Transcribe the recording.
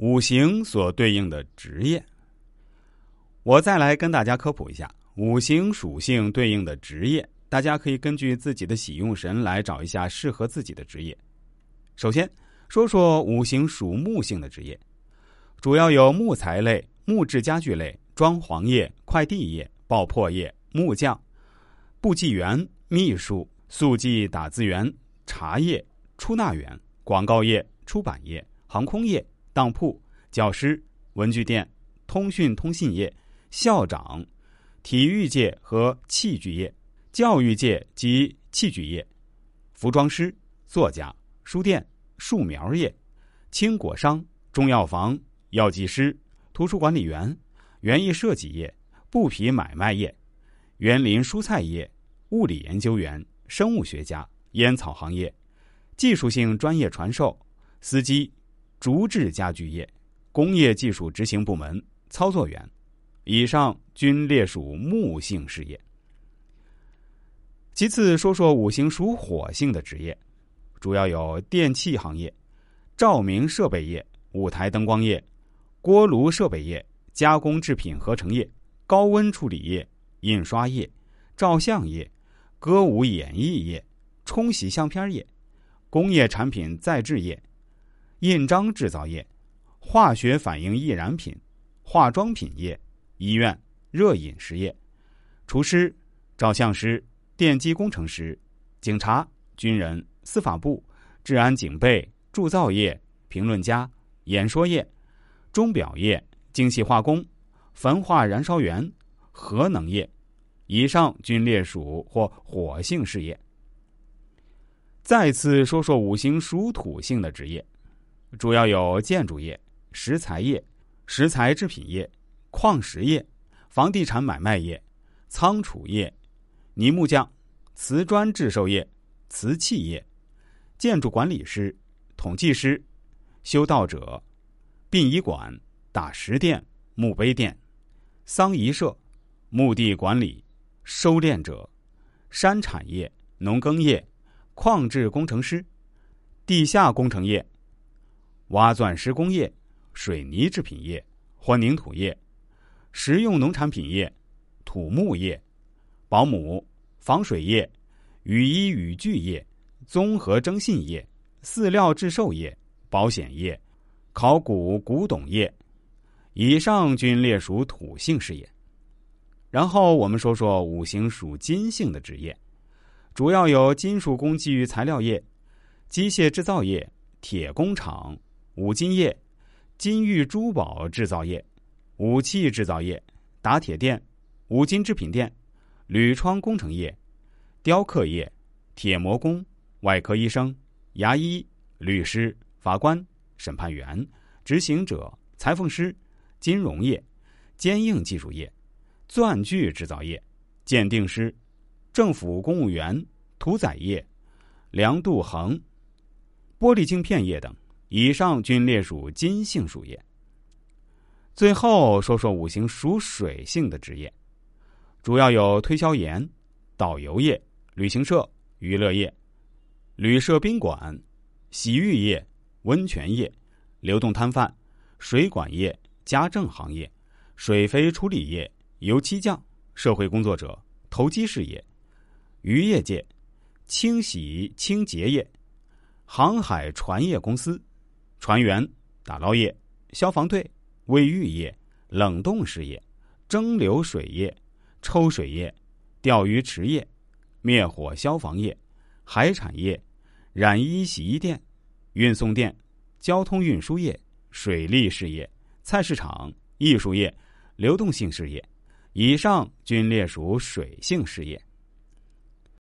五行所对应的职业。我再来跟大家科普一下五行属性对应的职业，大家可以根据自己的喜用神来找一下适合自己的职业。首先说说五行属木性的职业，主要有木材类、木质家具类、装潢业、快递业、爆破业、木匠、簿记员、秘书、速记打字员、茶叶、出纳员。广告业、出版业、航空业、当铺、教师、文具店、通讯通信业、校长、体育界和器具业、教育界及器具业、服装师、作家、书店、树苗业、青果商、中药房、药剂师、图书管理员、园艺设计业、布匹买卖业、园林蔬菜业、物理研究员、生物学家、烟草行业。技术性专业传授、司机、竹制家具业、工业技术执行部门操作员，以上均列属木性事业。其次，说说五行属火性的职业，主要有电器行业、照明设备业、舞台灯光业、锅炉设备业、加工制品合成业、高温处理业、印刷业、照相业、歌舞演艺业、冲洗相片业。工业产品再制业、印章制造业、化学反应易燃品、化妆品业、医院、热饮食业、厨师、照相师、电机工程师、警察、军人、司法部、治安警备、铸造业、评论家、演说业、钟表业、精细化工、焚化燃烧员、核能业，以上均列属或火性事业。再次说说五行属土性的职业，主要有建筑业、石材业、石材制品业、矿石业、房地产买卖业、仓储业、泥木匠、瓷砖制售业、瓷器业、建筑管理师、统计师、修道者、殡仪馆、打石店、墓碑店、丧仪社、墓地管理、收殓者、山产业、农耕业。矿质工程师、地下工程业、挖钻施工业、水泥制品业、混凝土业、食用农产品业、土木业、保姆、防水业、雨衣雨具业、综合征信业、饲料制售业、保险业、考古古董业，以上均列属土性事业。然后我们说说五行属金性的职业。主要有金属工具材料业、机械制造业、铁工厂、五金业、金玉珠宝制造业、武器制造业、打铁店、五金制品店、铝窗工程业、雕刻业、铁磨工、外科医生、牙医、律师、法官、审判员、执行者、裁缝师、金融业、坚硬技术业、钻具制造业、鉴定师。政府公务员、屠宰业、梁度衡、玻璃镜片业等，以上均列属金性属业。最后说说五行属水性的职业，主要有推销员、导游业、旅行社、娱乐业、旅社宾馆、洗浴业、温泉业、流动摊贩、水管业、家政行业、水肥处理业、油漆匠、社会工作者、投机事业。渔业界、清洗清洁业、航海船业公司、船员、打捞业、消防队、卫浴业、冷冻事业、蒸馏水业、抽水业、钓鱼池业、灭火消防业、海产业、染衣洗衣店、运送店、交通运输业、水利事业、菜市场、艺术业、流动性事业，以上均列属水性事业。